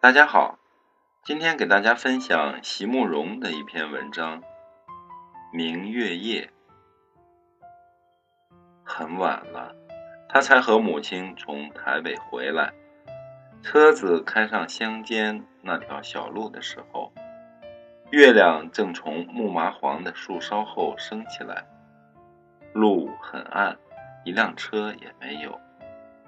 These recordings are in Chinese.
大家好，今天给大家分享席慕容的一篇文章《明月夜》。很晚了，他才和母亲从台北回来。车子开上乡间那条小路的时候，月亮正从木麻黄的树梢后升起来。路很暗，一辆车也没有。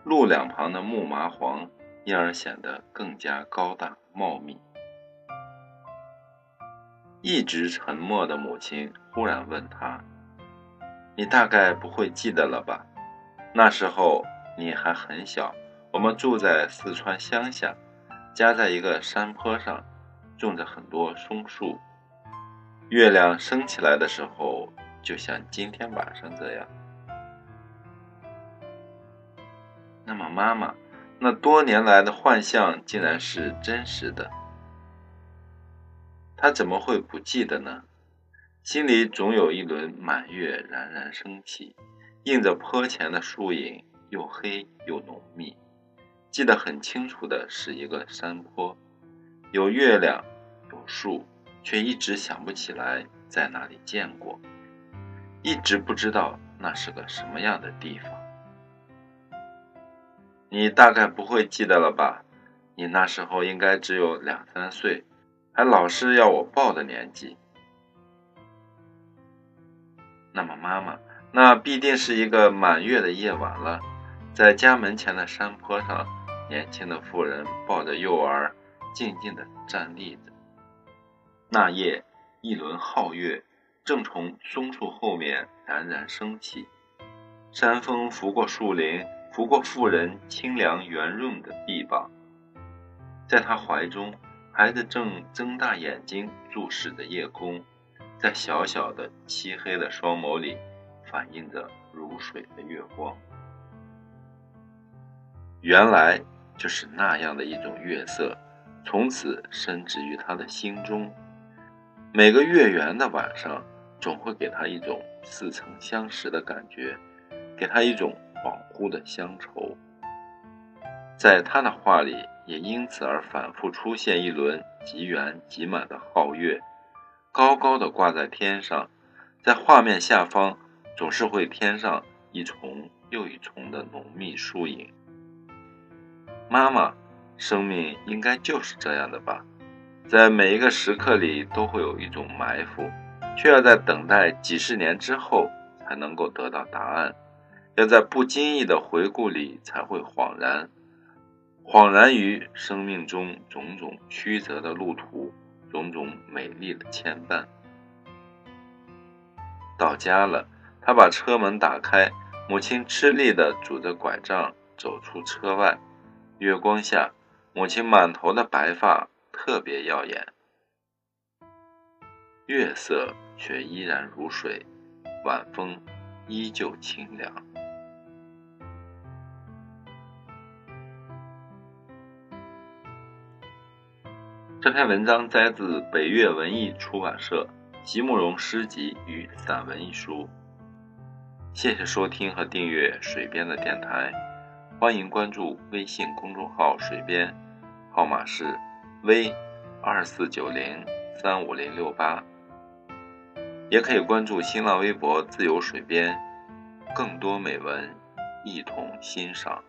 路两旁的木麻黄。因而显得更加高大茂密。一直沉默的母亲忽然问他：“你大概不会记得了吧？那时候你还很小，我们住在四川乡下，家在一个山坡上，种着很多松树。月亮升起来的时候，就像今天晚上这样。那么，妈妈。”那多年来的幻象竟然是真实的，他怎么会不记得呢？心里总有一轮满月冉冉升起，映着坡前的树影，又黑又浓密。记得很清楚的是一个山坡，有月亮，有树，却一直想不起来在哪里见过，一直不知道那是个什么样的地方。你大概不会记得了吧？你那时候应该只有两三岁，还老是要我抱的年纪。那么，妈妈，那必定是一个满月的夜晚了，在家门前的山坡上，年轻的妇人抱着幼儿，静静地站立着。那夜，一轮皓月正从松树后面冉冉升起，山风拂过树林。不过妇人清凉圆润的臂膀，在她怀中，孩子正睁大眼睛注视着夜空，在小小的漆黑的双眸里，反映着如水的月光。原来就是那样的一种月色，从此深植于他的心中。每个月圆的晚上，总会给他一种似曾相识的感觉，给他一种。恍惚的乡愁，在他的画里也因此而反复出现一轮极圆极满的皓月，高高的挂在天上，在画面下方总是会添上一重又一重的浓密树影。妈妈，生命应该就是这样的吧，在每一个时刻里都会有一种埋伏，却要在等待几十年之后才能够得到答案。要在不经意的回顾里才会恍然，恍然于生命中种种曲折的路途，种种美丽的牵绊。到家了，他把车门打开，母亲吃力地拄着拐杖走出车外。月光下，母亲满头的白发特别耀眼，月色却依然如水，晚风依旧清凉。这篇文章摘自北岳文艺出版社《席慕容诗集与散文》一书。谢谢收听和订阅水边的电台，欢迎关注微信公众号“水边”，号码是 v 二四九零三五零六八。也可以关注新浪微博“自由水边”，更多美文一同欣赏。